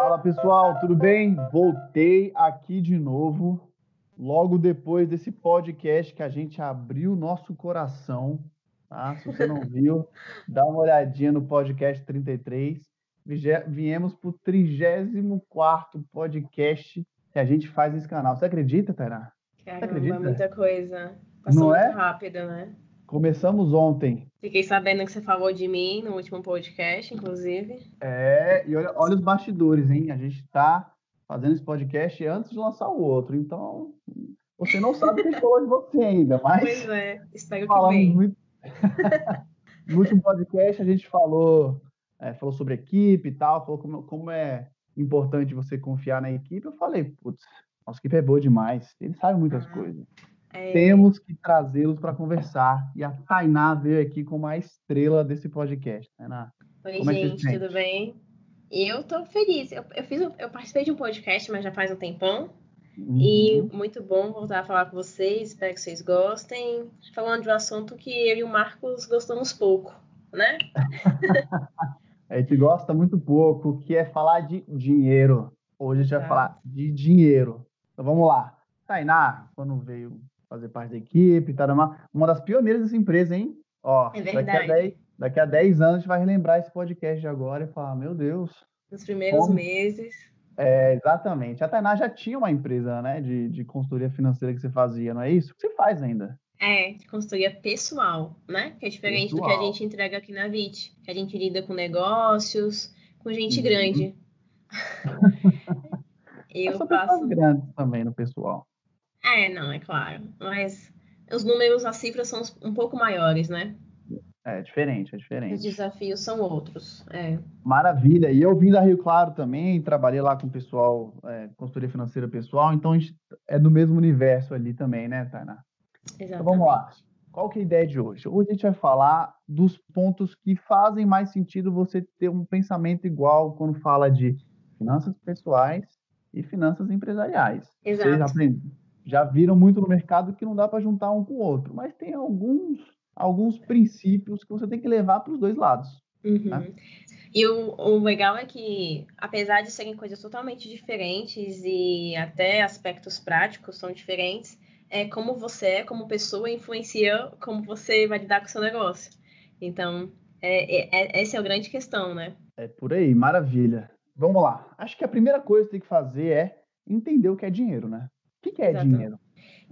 Fala pessoal, tudo bem? Voltei aqui de novo, logo depois desse podcast que a gente abriu nosso coração, tá? Se você não viu, dá uma olhadinha no podcast 33. Viemos para o 34 podcast que a gente faz nesse canal. Você acredita, Tainá? Caramba, acredita? muita coisa. Passou não muito é? rápido, né? Começamos ontem. Fiquei sabendo que você falou de mim no último podcast, inclusive. É, e olha, olha os bastidores, hein? A gente está fazendo esse podcast antes de lançar o outro. Então, você não sabe o que falou de você ainda, mas. Pois é, espero que bem. Muito... no último podcast a gente falou, é, falou sobre equipe e tal, falou como, como é importante você confiar na equipe. Eu falei, putz, nossa equipe é boa demais, ele sabe muitas ah. coisas. É... Temos que trazê-los para conversar. E a Tainá veio aqui como a estrela desse podcast. Tainá, Oi, é gente, tudo bem? Eu tô feliz. Eu, eu, fiz, eu participei de um podcast, mas já faz um tempão. Uhum. E muito bom voltar a falar com vocês. Espero que vocês gostem. Falando de um assunto que eu e o Marcos gostamos pouco, né? a gente gosta muito pouco, que é falar de dinheiro. Hoje a gente tá. vai falar de dinheiro. Então vamos lá. Tainá, quando veio fazer parte da equipe, tá uma das pioneiras dessa empresa, hein? Ó, é verdade. Daqui a, 10, daqui a 10 anos a gente vai relembrar esse podcast de agora e falar, meu Deus. Nos primeiros como... meses. É, exatamente. A Tainá já tinha uma empresa, né, de, de consultoria financeira que você fazia, não é isso? Você faz ainda. É, de consultoria pessoal, né? Que é diferente pessoal. do que a gente entrega aqui na VIT. Que a gente lida com negócios, com gente uhum. grande. Eu faço. grandes também no pessoal. É, não, é claro. Mas os números, as cifras são um pouco maiores, né? É diferente, é diferente. Os desafios são outros. É. Maravilha. E eu vim da Rio Claro também, trabalhei lá com o pessoal, é, consultoria financeira pessoal, então a gente é do mesmo universo ali também, né, Tainá? Exatamente. Então vamos lá. Qual que é a ideia de hoje? Hoje a gente vai falar dos pontos que fazem mais sentido você ter um pensamento igual quando fala de finanças pessoais e finanças empresariais. Exato. Você aprende, já viram muito no mercado que não dá para juntar um com o outro, mas tem alguns, alguns princípios que você tem que levar para os dois lados. Uhum. Né? E o, o, legal é que, apesar de serem coisas totalmente diferentes e até aspectos práticos são diferentes, é como você é, como pessoa, influencia como você vai lidar com o seu negócio. Então, é, é, é essa é a grande questão, né? É por aí, maravilha. Vamos lá. Acho que a primeira coisa que tem que fazer é entender o que é dinheiro, né? O que, que é Exato. dinheiro?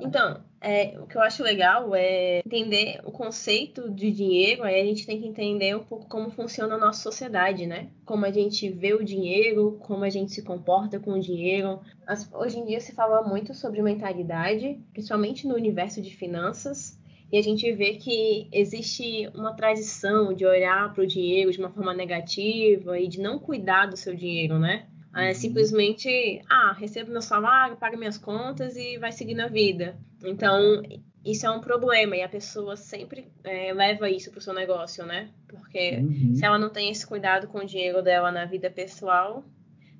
Então, é, o que eu acho legal é entender o conceito de dinheiro, aí a gente tem que entender um pouco como funciona a nossa sociedade, né? Como a gente vê o dinheiro, como a gente se comporta com o dinheiro. As, hoje em dia se fala muito sobre mentalidade, principalmente no universo de finanças, e a gente vê que existe uma tradição de olhar para o dinheiro de uma forma negativa e de não cuidar do seu dinheiro, né? É simplesmente, ah, recebo meu salário, pago minhas contas e vai seguir na vida. Então, isso é um problema e a pessoa sempre é, leva isso para o seu negócio, né? Porque uhum. se ela não tem esse cuidado com o dinheiro dela na vida pessoal,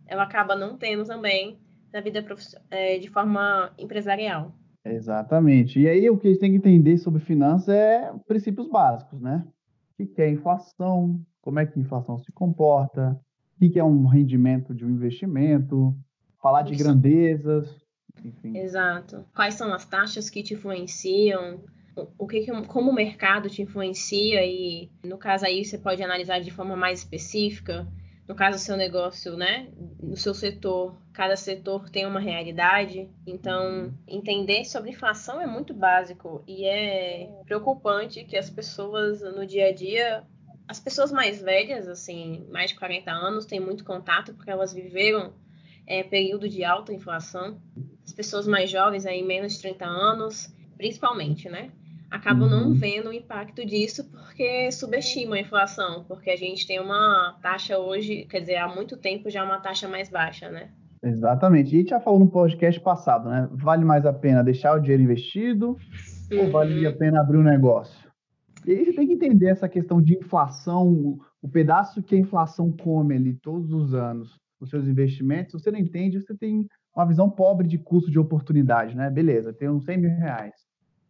ela acaba não tendo também na vida é, de forma empresarial. Exatamente. E aí o que a gente tem que entender sobre finanças é princípios básicos, né? O que é inflação, como é que a inflação se comporta, o que é um rendimento de um investimento, falar de grandezas, enfim. Exato. Quais são as taxas que te influenciam? O que, como o mercado te influencia e no caso aí você pode analisar de forma mais específica. No caso do seu negócio, né? No seu setor, cada setor tem uma realidade. Então, entender sobre inflação é muito básico e é preocupante que as pessoas no dia a dia as pessoas mais velhas, assim, mais de 40 anos, têm muito contato porque elas viveram é, período de alta inflação. As pessoas mais jovens, aí menos de 30 anos, principalmente, né? Acabam uhum. não vendo o impacto disso porque subestimam a inflação, porque a gente tem uma taxa hoje, quer dizer, há muito tempo já uma taxa mais baixa, né? Exatamente. E a gente já falou no podcast passado, né? Vale mais a pena deixar o dinheiro investido uhum. ou vale a pena abrir um negócio? E aí você tem que entender essa questão de inflação, o pedaço que a inflação come ali todos os anos, os seus investimentos. Se você não entende, você tem uma visão pobre de custo de oportunidade, né? Beleza, tem uns 100 mil reais.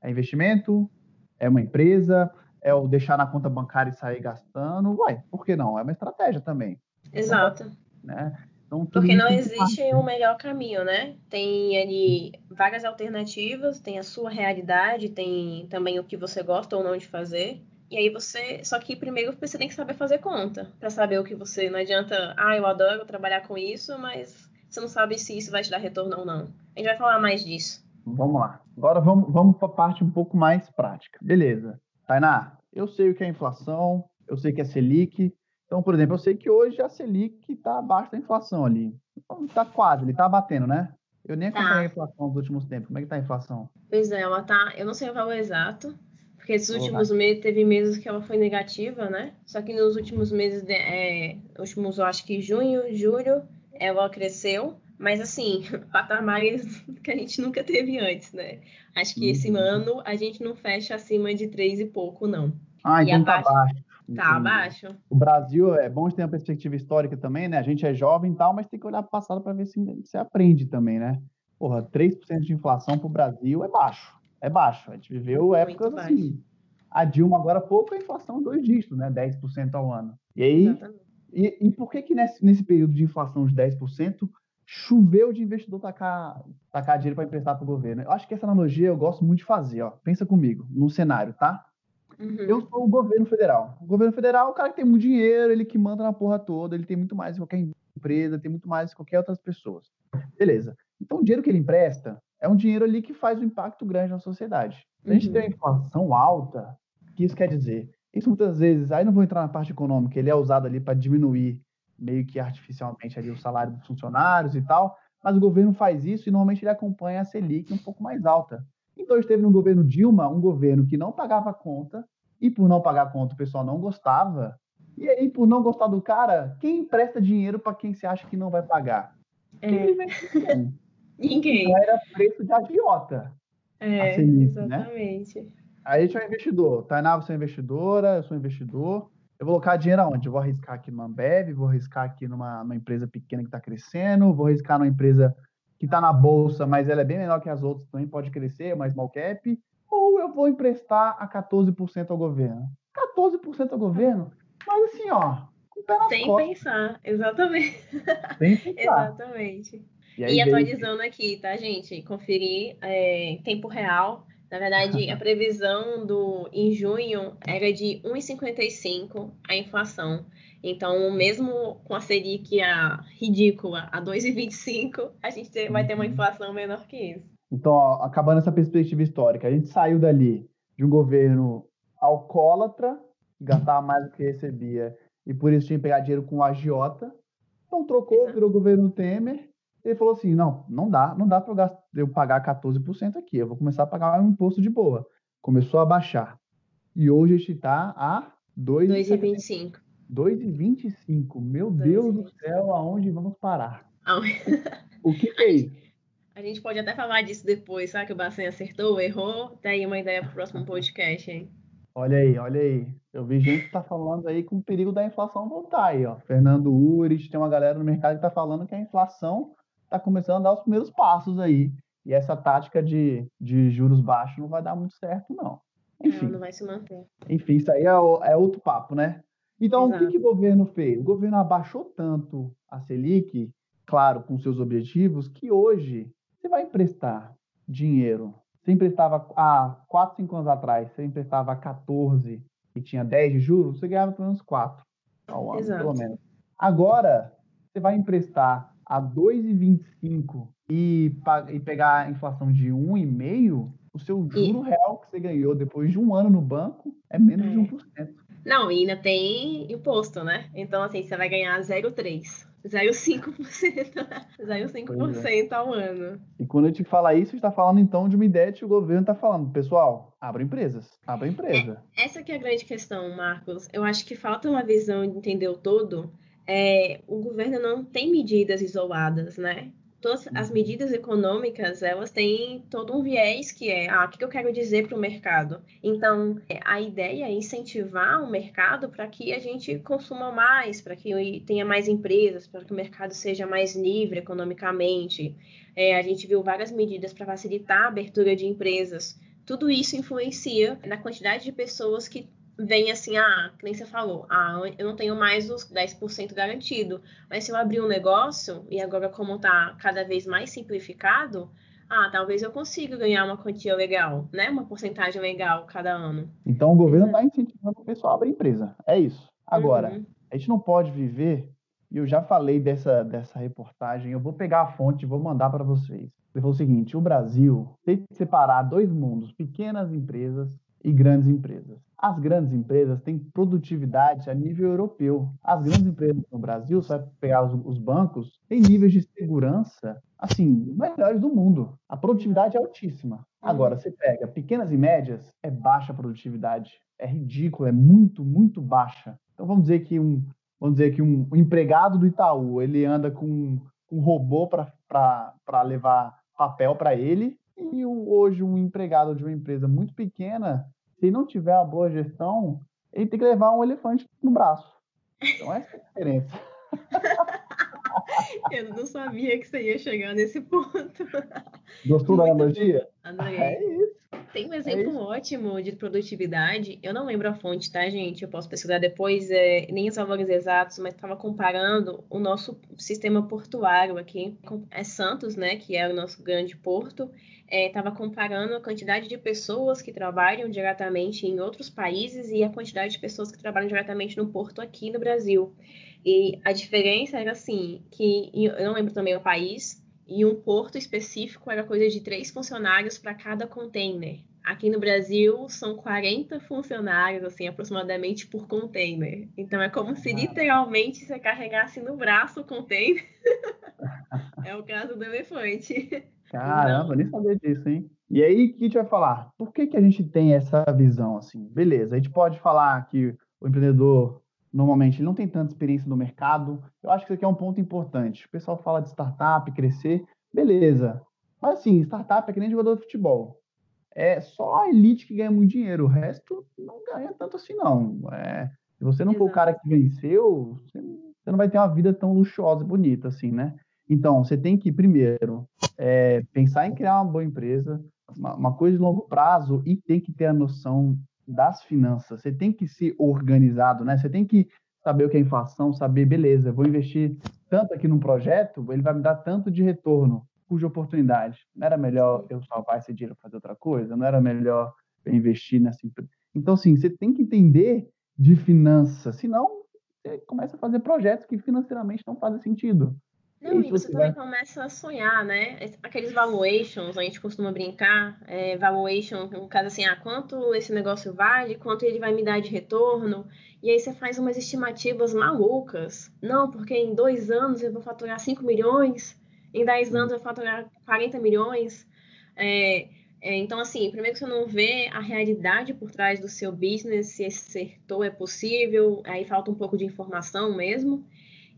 É investimento? É uma empresa? É o deixar na conta bancária e sair gastando? Uai, por que não? É uma estratégia também. Exato. Né? Então, Porque não existe o melhor caminho, né? Tem ali várias alternativas, tem a sua realidade, tem também o que você gosta ou não de fazer. E aí você. Só que primeiro você tem que saber fazer conta. Pra saber o que você. Não adianta, ah, eu adoro trabalhar com isso, mas você não sabe se isso vai te dar retorno ou não. A gente vai falar mais disso. Vamos lá. Agora vamos, vamos para a parte um pouco mais prática. Beleza. Tainá, eu sei o que é inflação, eu sei que é Selic. Então, por exemplo, eu sei que hoje a Selic está abaixo da inflação ali. Está quase, ele está batendo, né? Eu nem Tá. acompanhei a inflação nos últimos tempos. Como é que está a inflação? Pois é, ela tá. Eu não sei o valor exato, porque esses últimos meses teve meses que ela foi negativa, né? Só que nos últimos meses, de- é, últimos, eu acho que junho, julho, ela cresceu. Mas assim, patamares que a gente nunca teve antes, né? Acho que esse Uhum. ano a gente não fecha acima de três e pouco, não. Ah, E então está abaixo? baixo. Tá abaixo? O Brasil é bom de ter uma perspectiva histórica também, né? A gente é jovem e tal, mas tem que olhar para o passado para ver se você aprende também, né? Porra, 3% de inflação para o Brasil é baixo. É baixo. A gente viveu épocas baixo. assim. A Dilma agora pouco a inflação dois dígitos, né? 10% ao ano. E aí, Exatamente. e, e por que que nesse, nesse período de inflação de 10%, choveu de investidor tacar, tacar dinheiro para emprestar para o governo? Eu acho que essa analogia eu gosto muito de fazer, ó. Pensa comigo, num cenário, tá? Uhum. Eu sou o governo federal. O governo federal é o cara que tem muito dinheiro, ele que manda na porra toda, ele tem muito mais que qualquer empresa, tem muito mais que qualquer outras pessoas. Beleza. Então o dinheiro que ele empresta é um dinheiro ali que faz um impacto grande na sociedade. Se a gente Uhum. tem uma inflação alta, o que isso quer dizer? Isso muitas vezes, aí não vou entrar na parte econômica, ele é usado ali para diminuir meio que artificialmente ali o salário dos funcionários e tal, mas o governo faz isso e normalmente ele acompanha a Selic um pouco mais alta. Então esteve no governo Dilma, um governo que não pagava conta, e por não pagar conta o pessoal não gostava. E aí, por não gostar do cara, quem empresta dinheiro para quem você acha que não vai pagar? É, Quem ninguém. Então era preço de agiota. É, a Selic, né? exatamente. Aí a gente é um investidor. Tainá, você é investidora, eu sou investidor. Eu vou colocar dinheiro aonde? Eu vou arriscar aqui numa Ambev, vou arriscar aqui numa, numa empresa pequena que está crescendo, vou arriscar numa empresa que está na bolsa, mas ela é bem menor que as outras, também pode crescer, mais small cap, ou eu vou emprestar a 14% ao governo. 14% ao governo? Mas assim, ó, com o pé nas Sem costas, pensar, exatamente. sem pensar. Exatamente. E E veio- atualizando aqui, tá, gente? Conferir é, em tempo real. Na verdade, a previsão do em junho era de 1,55 a inflação. Então, mesmo com a Selic a ridícula a 2,25, a gente te- vai ter uma Uhum. inflação menor que isso. Então, ó, acabando essa perspectiva histórica, a gente saiu dali de um governo alcoólatra, que gastava mais do que recebia, e por isso tinha que pegar dinheiro com o agiota. Então trocou, Exato. virou governo Temer. Ele falou assim: não, não dá, não dá para eu, eu pagar 14% aqui, eu vou começar a pagar um imposto de boa. Começou a baixar. E hoje a gente está a 2,25. 2,25. 2,25. Meu Deus do 2,25. céu, aonde vamos parar? O que, que é isso? A gente pode até falar disso depois, sabe? Que o Bacen acertou, errou. Tá aí uma ideia pro próximo podcast, hein? Olha aí, olha aí. Eu vi gente que tá falando aí com o perigo da inflação voltar aí, ó. Fernando Urich, tem uma galera no mercado que tá falando que a inflação tá começando a dar os primeiros passos aí. E essa tática de, de juros baixos não vai dar muito certo, não. Enfim, não vai se manter. enfim, isso aí é, é outro papo, né? Então, o que, Exato. que o governo fez? O governo abaixou tanto a Selic, claro, com seus objetivos, que hoje você vai emprestar dinheiro. Você emprestava há 4, 5 anos atrás, você emprestava a 14 e tinha 10 de juros, você ganhava pelo menos 4 ao ano, Exato. pelo menos. Agora, você vai emprestar a 2,25 e, e pegar a inflação de 1,5, o seu E- juro real que você ganhou depois de um ano no banco é menos de É. 1%. Não, e ainda tem imposto, né? Então, assim, você vai ganhar 0,3%, 0,5%, 0,5% ao ano. E quando a gente fala isso, a gente está falando então de uma ideia que o governo está falando. Pessoal, abra empresas, abra empresa. Essa que é a grande questão, Marcos. Eu acho que falta uma visão de entender o todo. É, o governo não tem medidas isoladas, né? Todas as Uhum. medidas econômicas, elas têm todo um viés que é, ah, o que eu quero dizer para o mercado? Então, é, a ideia é incentivar o mercado para que a gente consuma mais, para que tenha mais empresas, para que o mercado seja mais livre economicamente. É, a gente viu várias medidas para facilitar a abertura de empresas tudo isso influencia na quantidade de pessoas que vem assim, ah, que nem você falou, ah, eu não tenho mais os 10% garantido. Mas se eu abrir um negócio, e agora como está cada vez mais simplificado, ah, talvez eu consiga ganhar uma quantia legal, né? Uma porcentagem legal cada ano. Então o governo está uhum. incentivando o pessoal a abrir empresa. É isso. Agora, uhum. a gente não pode viver, e eu já falei dessa, dessa reportagem, eu vou pegar a fonte e vou mandar para vocês. Ele falou o seguinte: o Brasil tem que separar dois mundos, pequenas empresas e grandes empresas. As grandes empresas têm produtividade a nível europeu. As grandes empresas no Brasil, você vai pegar os, os bancos, têm níveis de segurança, assim, melhores do mundo. A produtividade é altíssima. Agora, você pega pequenas e médias, é baixa produtividade. É ridículo, é muito, muito baixa. Então, vamos dizer que um, vamos dizer que um, um empregado do Itaú, ele anda com um robô para levar papel para ele, e hoje um empregado de uma empresa muito pequena se não tiver uma boa gestão, ele tem que levar um elefante no braço. Então, essa é a diferença. Eu não sabia que você ia chegar nesse ponto. Gostou da analogia? Adorei. É isso. Tem um exemplo é ótimo de produtividade. Eu não lembro a fonte, tá, gente? Eu posso pesquisar depois, é, nem os valores exatos, mas estava comparando o nosso sistema portuário aqui. É Santos, né, que é o nosso grande porto, estava é, comparando a quantidade de pessoas que trabalham diretamente em outros países e a quantidade de pessoas que trabalham diretamente no porto aqui no Brasil. E a diferença era assim, que eu não lembro também o país, e um porto específico era coisa de três funcionários para cada container. Aqui no Brasil são 40 funcionários, assim, aproximadamente por container. Então é como se literalmente você carregasse no braço o container. é o caso do elefante. Caramba, nem sabia disso, hein? E aí, o que a gente vai falar? Por que, que a gente tem essa visão assim? Beleza, a gente pode falar que o empreendedor, normalmente, ele não tem tanta experiência no mercado. Eu acho que isso aqui é um ponto importante. O pessoal fala de startup, crescer, beleza. Mas assim, startup é que nem jogador de futebol. É só a elite que ganha muito dinheiro, o resto não ganha tanto assim, não. É, se você não Exato. for o cara que venceu, você não vai ter uma vida tão luxuosa e bonita assim, né? Então, você tem que, primeiro, é, pensar em criar uma boa empresa, uma, uma, coisa de longo prazo, e tem que ter a noção das finanças. Você tem que ser organizado, né? Você tem que saber o que é inflação, saber, beleza, vou investir tanto aqui num projeto, ele vai me dar tanto de retorno, cuja oportunidade. Não era melhor eu salvar esse dinheiro para fazer outra coisa? Não era melhor eu investir nessa empresa? Então, assim, você tem que entender de finanças, senão você começa a fazer projetos que financeiramente não fazem sentido. Não, e você também começa a sonhar, né? Aqueles valuations, a gente costuma brincar, é, valuation, no caso assim, ah, quanto esse negócio vale, quanto ele vai me dar de retorno, e aí você faz umas estimativas malucas. Não, porque em dois anos eu vou faturar 5 milhões, em 10 anos eu vou faturar 40 milhões. É, é, então, assim, primeiro que você não vê a realidade por trás do seu business, se esse setor é possível, aí falta um pouco de informação mesmo.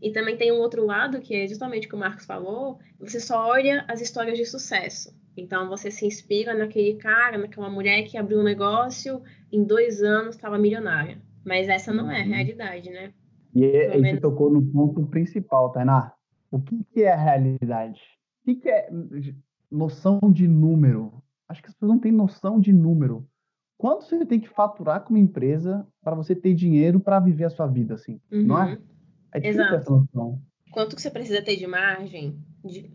E também tem um outro lado, que é justamente o que o Marcos falou, você só olha as histórias de sucesso. Então você se inspira naquele cara, naquela mulher que abriu um negócio, em dois anos estava milionária. Mas essa não é a uhum. realidade, né? E é, você tocou no ponto principal, Tainá. O que, que é a realidade? O que, que é noção de número? Acho que as pessoas não têm noção de número. Quanto você tem que faturar com uma empresa para você ter dinheiro para viver a sua vida, assim? Uhum. Não é? É Exato. Quanto que você precisa ter de margem, de,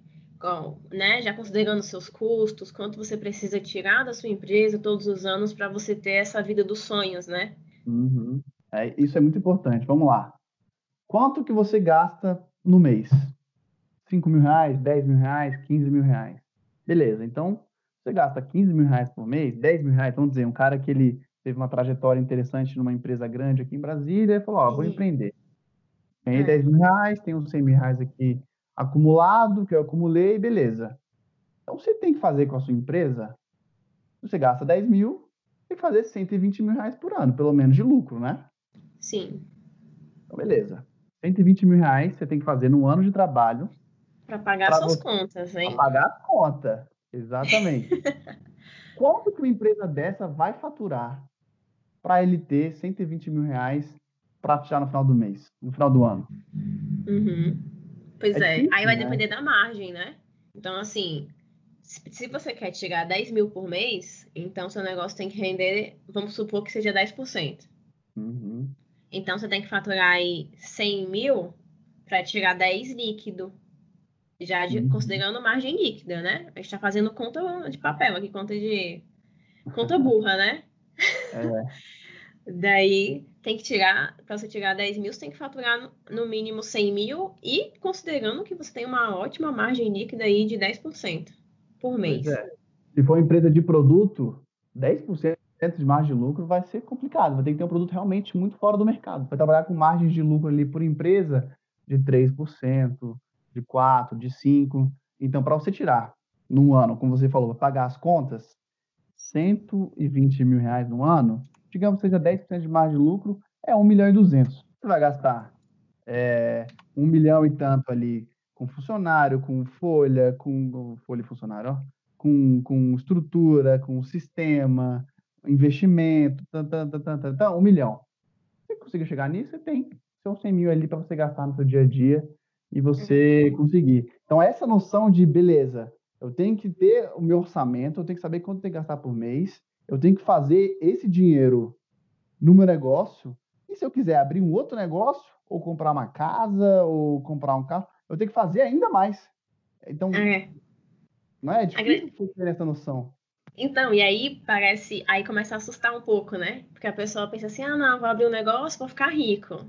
né, já considerando seus custos, quanto você precisa tirar da sua empresa todos os anos para você ter essa vida dos sonhos, né? Uhum. É, isso é muito importante. Vamos lá. Quanto que você gasta no mês? 5 mil reais, 10 mil reais, 15 mil reais. Beleza, então você gasta 15 mil reais por mês, 10 mil reais, vamos dizer, um cara que ele teve uma trajetória interessante numa empresa grande aqui em Brasília e falou, ó, vou empreender. Ganhei é. 10 mil reais, tenho 100 mil reais aqui acumulado, que eu acumulei, beleza. Então, você tem que fazer com a sua empresa, você gasta 10 mil, tem que fazer 120 mil reais por ano, pelo menos de lucro, né? Sim. Então, beleza. 120 mil reais você tem que fazer no ano de trabalho. Para pagar suas você, contas, hein? Para pagar a conta, exatamente. Quanto que uma empresa dessa vai faturar para ele ter 120 mil reais pratear no final do mês, no final do ano. Uhum. Pois é, é. Difícil, aí vai né? depender da margem, né? Então, assim, se você quer chegar a 10 mil por mês, então seu negócio tem que render, vamos supor que seja 10%. Então você tem que faturar aí 100 mil para tirar 10 líquido. Já de, uhum. considerando margem líquida, né? A gente está fazendo conta de papel aqui, conta de. Conta burra, né? É. Daí tem que tirar, para você tirar 10 mil, você tem que faturar no, mínimo 100 mil e considerando que você tem uma ótima margem líquida aí de 10% por mês. É. Se for empresa de produto, 10% de margem de lucro vai ser complicado. Vai ter que ter um produto realmente muito fora do mercado. Vai trabalhar com margens de lucro ali por empresa de 3%, de 4%, de 5%. Então, para você tirar num ano, como você falou, pagar as contas, 120 mil reais no ano, digamos que seja 10% de margem de lucro, é 1 milhão e 200. Você vai gastar é, 1 milhão e tanto ali com funcionário, com folha, com folha funcionário, ó, com, com estrutura, com sistema, investimento, tan, tan, tan, tan, tan, um milhão. Você conseguir chegar nisso, você tem seus 100 mil ali para você gastar no seu dia a dia e você conseguir. Então, essa noção de beleza, eu tenho que ter o meu orçamento, eu tenho que saber quanto tem que gastar por mês, eu tenho que fazer esse dinheiro no meu negócio, e se eu quiser abrir um outro negócio, ou comprar uma casa, ou comprar um carro, eu tenho que fazer ainda mais. Então, é. não é difícil ter essa noção. Então, e aí parece, aí começa a assustar um pouco, né? Porque a pessoa pensa assim, ah, não, vou abrir um negócio, vou ficar rico.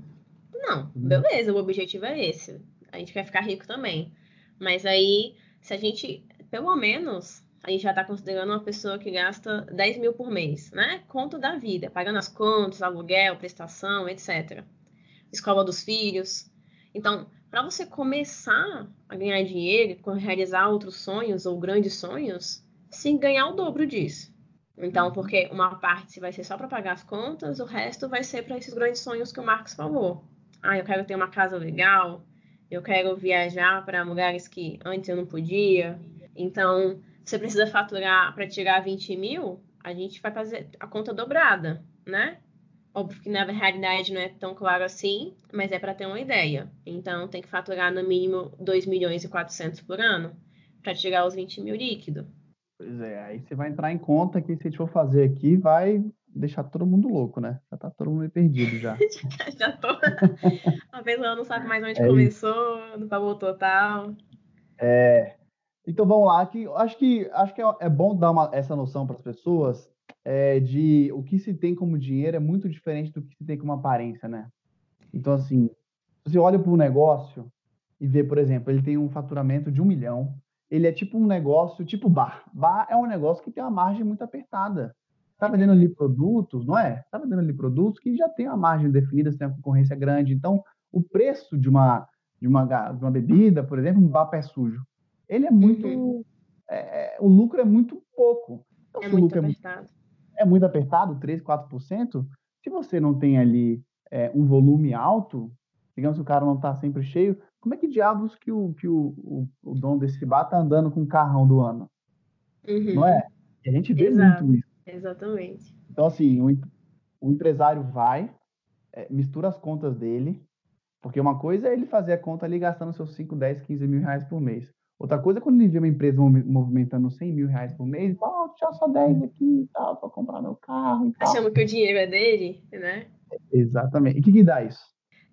Não, uhum. beleza, o objetivo é esse. A gente quer ficar rico também. Mas aí, se a gente, pelo menos, a gente já está considerando uma pessoa que gasta 10 mil por mês, né? Conto da vida, pagando as contas, aluguel, prestação, etc. Escola dos filhos. Então, para você começar a ganhar dinheiro, realizar outros sonhos ou grandes sonhos, se ganhar o dobro disso. Então, porque uma parte vai ser só para pagar as contas, o resto vai ser para esses grandes sonhos que o Marcos falou. Ah, eu quero ter uma casa legal, eu quero viajar para lugares que antes eu não podia. Então, você precisa faturar para tirar 20 mil, a gente vai fazer a conta dobrada, né? Óbvio que na realidade não é tão claro assim, mas é para ter uma ideia. Então, tem que faturar no mínimo 2 milhões e 400 por ano para tirar os 20 mil líquido. Pois é, aí você vai entrar em conta que se a gente for fazer aqui, vai deixar todo mundo louco, né? Já tá todo mundo perdido já. já tô. A pessoa não sabe mais onde é começou, isso. não valor total. É. Então vamos lá, que acho que acho que é, é bom dar uma, essa noção para as pessoas é, de o que se tem como dinheiro é muito diferente do que se tem como aparência, né? Então assim, você olha para um negócio e vê, por exemplo, ele tem um faturamento de um milhão, ele é tipo um negócio, tipo bar. Bar é um negócio que tem uma margem muito apertada. Está vendendo ali produtos, não é? Está vendendo ali produtos que já tem uma margem definida, tem uma concorrência grande. Então, o preço de uma, de uma, de uma bebida, por exemplo, um bar pé sujo, ele é muito. Uhum. É, é o lucro é muito pouco. Então, é muito apertado. É muito, é muito apertado, 3%, 4%. Se você não tem ali é, um volume alto, digamos que o cara não está sempre cheio, como é que diabos que o, que o, o, o dono desse bar tá andando com o carrão do ano? Uhum. Não é? A gente vê Exato. muito isso. Exatamente. Então, assim, o, o empresário vai, é, mistura as contas dele, porque uma coisa é ele fazer a conta ali gastando seus 5, 10, 15 mil reais por mês. Outra coisa é quando ele vê uma empresa movimentando 100 mil reais por mês, fala, oh, só 10 aqui e tal, para comprar meu carro e tal. Achando que o dinheiro é dele, né? Exatamente. E o que, que dá isso?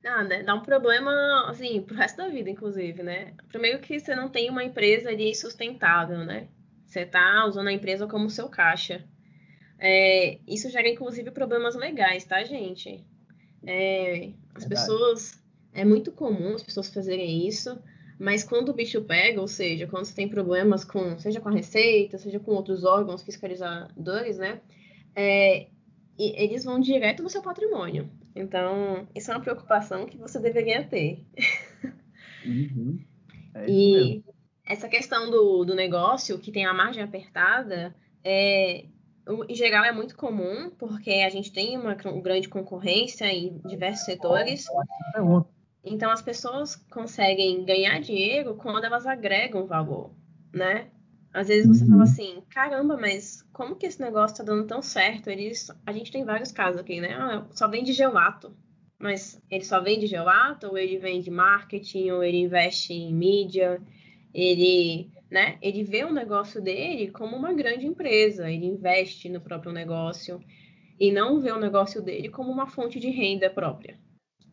Nada, dá um problema, assim, pro resto da vida, inclusive, né? Primeiro que você não tem uma empresa ali sustentável, né? Você tá usando a empresa como seu caixa. É, isso gera, inclusive, problemas legais, tá, gente? É, as Verdade. pessoas... É muito comum as pessoas fazerem isso, mas quando o bicho pega, ou seja, quando você tem problemas com, seja com a receita, seja com outros órgãos fiscalizadores, né? É, eles vão direto no seu patrimônio. Então, isso é uma preocupação que você deveria ter. Uhum. É e mesmo. essa questão do, do negócio, que tem a margem apertada, é, em geral é muito comum, porque a gente tem uma grande concorrência em diversos setores. Então, as pessoas conseguem ganhar dinheiro quando elas agregam valor, né? Às vezes você uhum. fala assim, caramba, mas como que esse negócio tá dando tão certo? Eles, a gente tem vários casos aqui, né? Ah, só vende gelato. Mas ele só vende gelato, ou ele vende marketing, ou ele investe em mídia, ele, né? Ele vê o negócio dele como uma grande empresa, ele investe no próprio negócio e não vê o negócio dele como uma fonte de renda própria,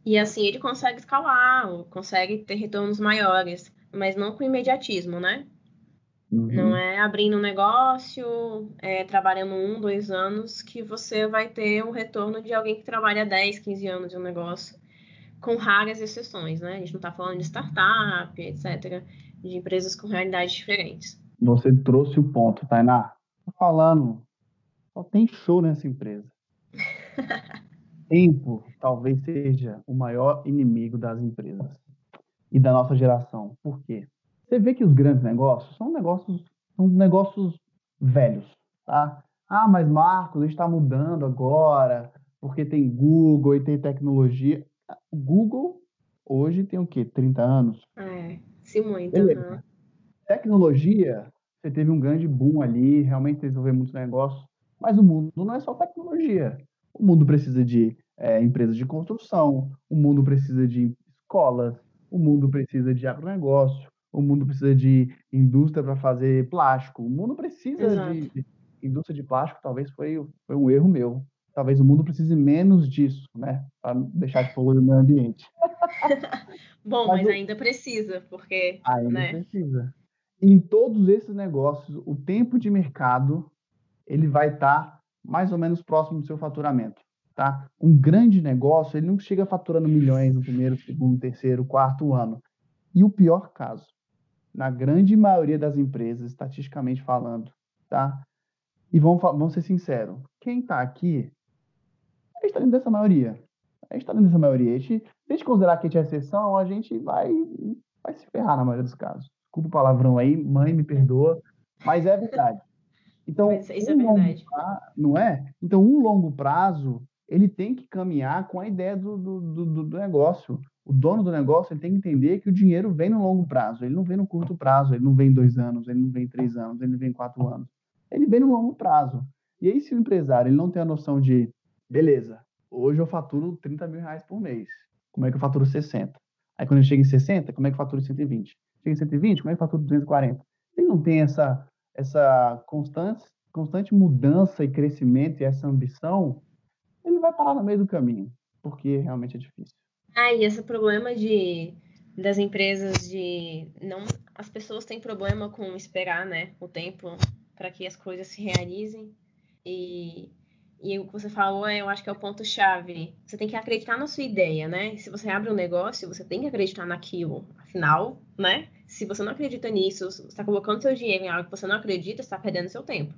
E assim ele consegue escalar, consegue ter retornos maiores, mas não com imediatismo, né? Uhum. Não é abrindo um negócio, é, trabalhando um, dois anos, que você vai ter o retorno de alguém que trabalha 10, 15 anos de um negócio, com raras exceções, né? A gente não está falando de startup, etc., de empresas com realidades diferentes. Você trouxe o ponto, Tainá. Tô falando, só tem show nessa empresa. Tempo talvez seja o maior inimigo das empresas e da nossa geração. Por quê? Você vê que os grandes negócios são negócios, são negócios velhos, tá? Ah, mas Marcos, a gente está mudando agora, porque tem Google e tem tecnologia. Google hoje tem o quê? 30 anos? É, se muito. Né? Tecnologia, você teve um grande boom ali, realmente desenvolveu muitos negócios, mas o mundo não é só tecnologia. O mundo precisa de é, empresas de construção, o mundo precisa de escolas, o mundo precisa de agronegócio, o mundo precisa de indústria para fazer plástico, o mundo precisa de indústria de plástico, talvez foi, foi um erro meu. Talvez o mundo precise menos disso, né? Para deixar de poluir o meio ambiente. Bom, mas, mas ainda precisa, porque. Ainda né? precisa. Em todos esses negócios, o tempo de mercado ele vai estar tá mais ou menos próximo do seu faturamento. Tá? Um grande negócio, ele não chega faturando milhões no primeiro, segundo, terceiro, quarto ano. E o pior caso, na grande maioria das empresas, estatisticamente falando, tá? E vamos, vamos ser sinceros, quem está aqui, a gente está dentro dessa maioria. A gente está dentro dessa maioria. A gente, se a gente considerar que a gente é exceção, a gente vai, vai se ferrar na maioria dos casos. Desculpa o palavrão aí, mãe, me perdoa, mas é verdade. Então, isso um é verdade. Prazo, não é? Então, um longo prazo, ele tem que caminhar com a ideia do, do, do, do negócio o dono do negócio ele tem que entender que o dinheiro vem no longo prazo, ele não vem no curto prazo, ele não vem dois anos, ele não vem três anos, ele não vem quatro anos, ele vem no longo prazo. E aí, se o empresário ele não tem a noção de, beleza, hoje eu faturo 30 mil reais por mês, como é que eu faturo 60? Aí quando eu chego em 60, como é que eu faturo 120? Chega em 120, como é que eu faturo 240? Ele não tem essa, essa constante, constante mudança e crescimento e essa ambição, ele vai parar no meio do caminho, porque realmente é difícil. Ah, e esse problema de das empresas de não as pessoas têm problema com esperar, né, o tempo para que as coisas se realizem. E e o que você falou, eu acho que é o ponto chave. Você tem que acreditar na sua ideia, né? Se você abre um negócio, você tem que acreditar naquilo. Afinal, né? Se você não acredita nisso, está colocando seu dinheiro em algo que você não acredita, está perdendo seu tempo.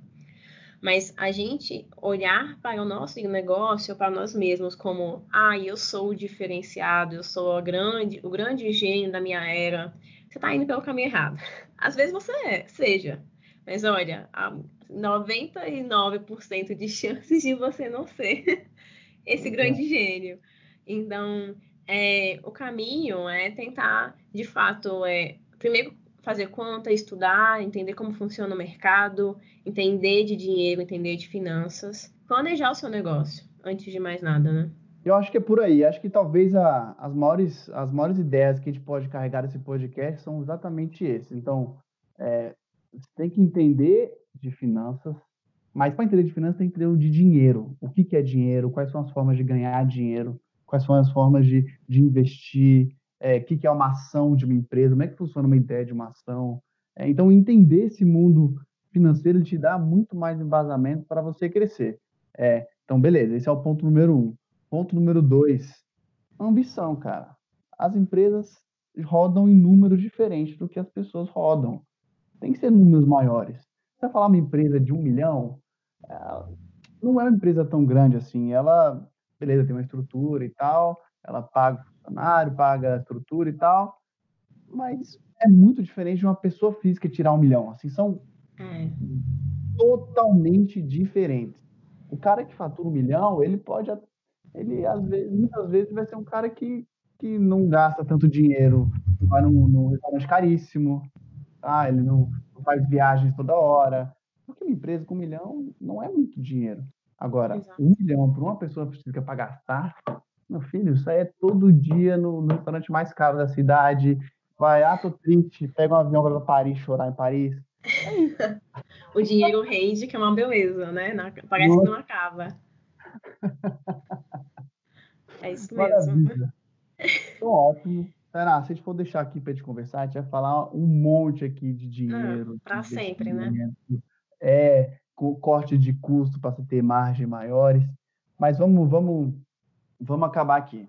Mas a gente olhar para o nosso negócio, para nós mesmos, como, ah, eu sou o diferenciado, eu sou grande, o grande gênio da minha era, você está indo pelo caminho errado. Às vezes você é, seja. Mas olha, há 99% de chances de você não ser esse grande gênio. Então, é, o caminho é tentar, de fato, é, primeiro fazer conta, estudar, entender como funciona o mercado, entender de dinheiro, entender de finanças, planejar o seu negócio, antes de mais nada, né? Eu acho que é por aí. Acho que talvez a, as, maiores, as maiores ideias que a gente pode carregar desse podcast são exatamente esses. Então, é, você tem que entender de finanças, mas para entender de finanças tem que entender de dinheiro. O que, que é dinheiro, quais são as formas de ganhar dinheiro, quais são as formas de, de investir, é, o que, que é uma ação de uma empresa, como é que funciona uma ideia de uma ação. É, então, entender esse mundo financeiro te dá muito mais embasamento para você crescer. É, então, beleza, esse é o ponto número um. Ponto número dois, ambição, cara. As empresas rodam em números diferentes do que as pessoas rodam. Tem que ser números maiores. Você vai falar uma empresa de um milhão, não é uma empresa tão grande assim. Ela, beleza, tem uma estrutura e tal, ela paga funcionário, paga estrutura e tal, mas é muito diferente de uma pessoa física tirar um milhão. Assim, são é. totalmente diferentes. O cara que fatura um milhão, ele pode, ele às vezes, muitas vezes vai ser um cara que, que não gasta tanto dinheiro, vai num, num restaurante caríssimo, tá? ele não, não faz viagens toda hora. Porque uma empresa com um milhão não é muito dinheiro. Agora, Exato. um milhão para uma pessoa física para gastar, meu filho, isso aí é todo dia no, no restaurante mais caro da cidade. Vai, ah, tô triste, pega um avião para Paris, chorar em Paris. É o dinheiro rende, que é uma beleza, né? Parece Nossa. que não acaba. É isso mesmo. Então, ótimo. Tainá, se a gente for deixar aqui para gente conversar, a gente vai falar um monte aqui de dinheiro. Ah, para sempre, né? É, corte de custo para ter margem maiores. Mas vamos, vamos, vamos acabar aqui.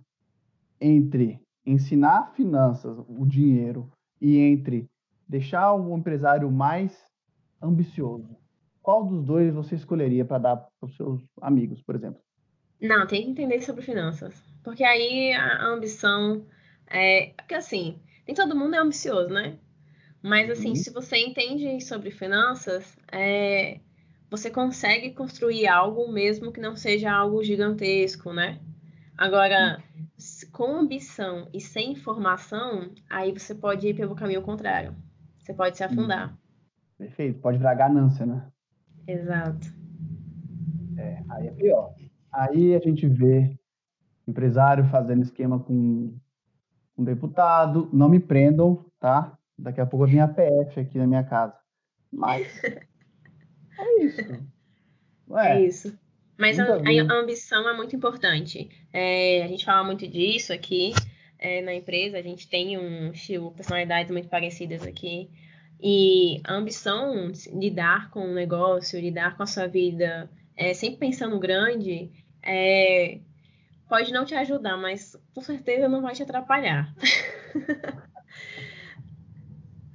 Entre ensinar finanças, o dinheiro, e entre deixar o empresário mais ambicioso, qual dos dois você escolheria para dar para os seus amigos, por exemplo? Não, tem que entender sobre finanças. Porque aí a ambição é. Porque assim, nem todo mundo é ambicioso, né? Mas assim, uhum. se você entende sobre finanças, é, você consegue construir algo mesmo que não seja algo gigantesco, né? Agora, uhum. com ambição e sem informação, aí você pode ir pelo caminho contrário. Você pode se afundar. Uhum. Perfeito, pode virar ganância, né? Exato. É, aí é pior. Aí a gente vê empresário fazendo esquema com um deputado. Não me prendam, tá? Daqui a pouco eu vim a PF aqui na minha casa. Mas é isso. É, é isso. Mas a, a, ambição é muito importante. É, a gente fala muito disso aqui é, na empresa. A gente tem um estilo, personalidades muito parecidas aqui. E a ambição de lidar com o negócio, lidar com a sua vida, é, sempre pensando grande, é, pode não te ajudar, mas com certeza não vai te atrapalhar.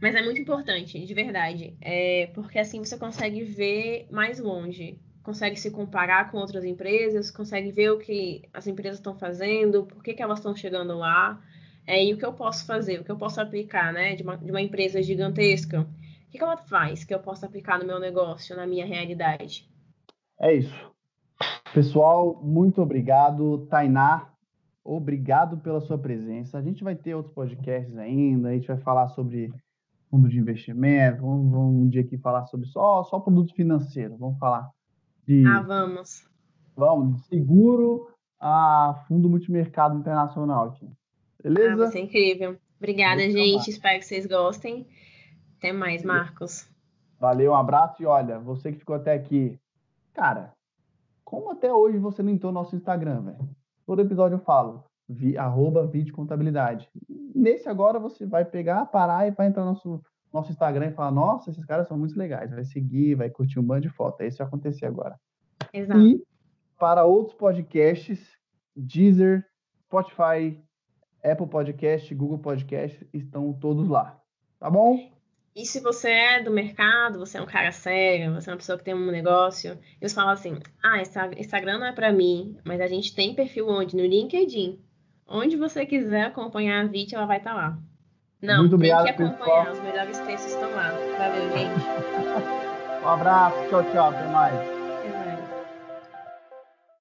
mas é muito importante, de verdade, é, porque assim você consegue ver mais longe, consegue se comparar com outras empresas, consegue ver o que as empresas estão fazendo, por que, que elas estão chegando lá. É, e o que eu posso fazer, o que eu posso aplicar, né, de uma, de uma empresa gigantesca, o que, que ela faz que eu posso aplicar no meu negócio, na minha realidade? É isso. Pessoal, muito obrigado. Tainá, obrigado pela sua presença. A gente vai ter outros podcasts ainda, a gente vai falar sobre fundo de investimento, vamos, vamos um dia aqui falar sobre só, só produto financeiro, vamos falar de... Ah, vamos. Vamos, de seguro a fundo multimercado internacional. Beleza? Ah, vai ser incrível. Obrigada, Muito gente. Espero que vocês gostem. Até mais, Marcos. Valeu, um abraço e olha, você que ficou até aqui, cara, como até hoje você não entrou no nosso Instagram, velho? Todo episódio eu falo, vi, arroba vídeo contabilidade. Nesse agora você vai pegar, parar e vai entrar no nosso, nosso Instagram e falar, nossa, esses caras são muito legais. Vai seguir, vai curtir um bando de foto. É isso que vai acontecer agora. Exato. E para outros podcasts, Deezer, Spotify, Apple Podcast, Google Podcast, estão todos lá. Tá bom? E se você é do mercado, você é um cara sério, você é uma pessoa que tem um negócio, e você fala assim: ah, Instagram não é para mim, mas a gente tem perfil onde? No LinkedIn. Onde você quiser acompanhar a Vit, ela vai estar tá lá. Não, Muito tem obrigado, que acompanhar, pessoal. os melhores textos estão lá. Valeu, gente. um abraço, tchau, tchau, até mais.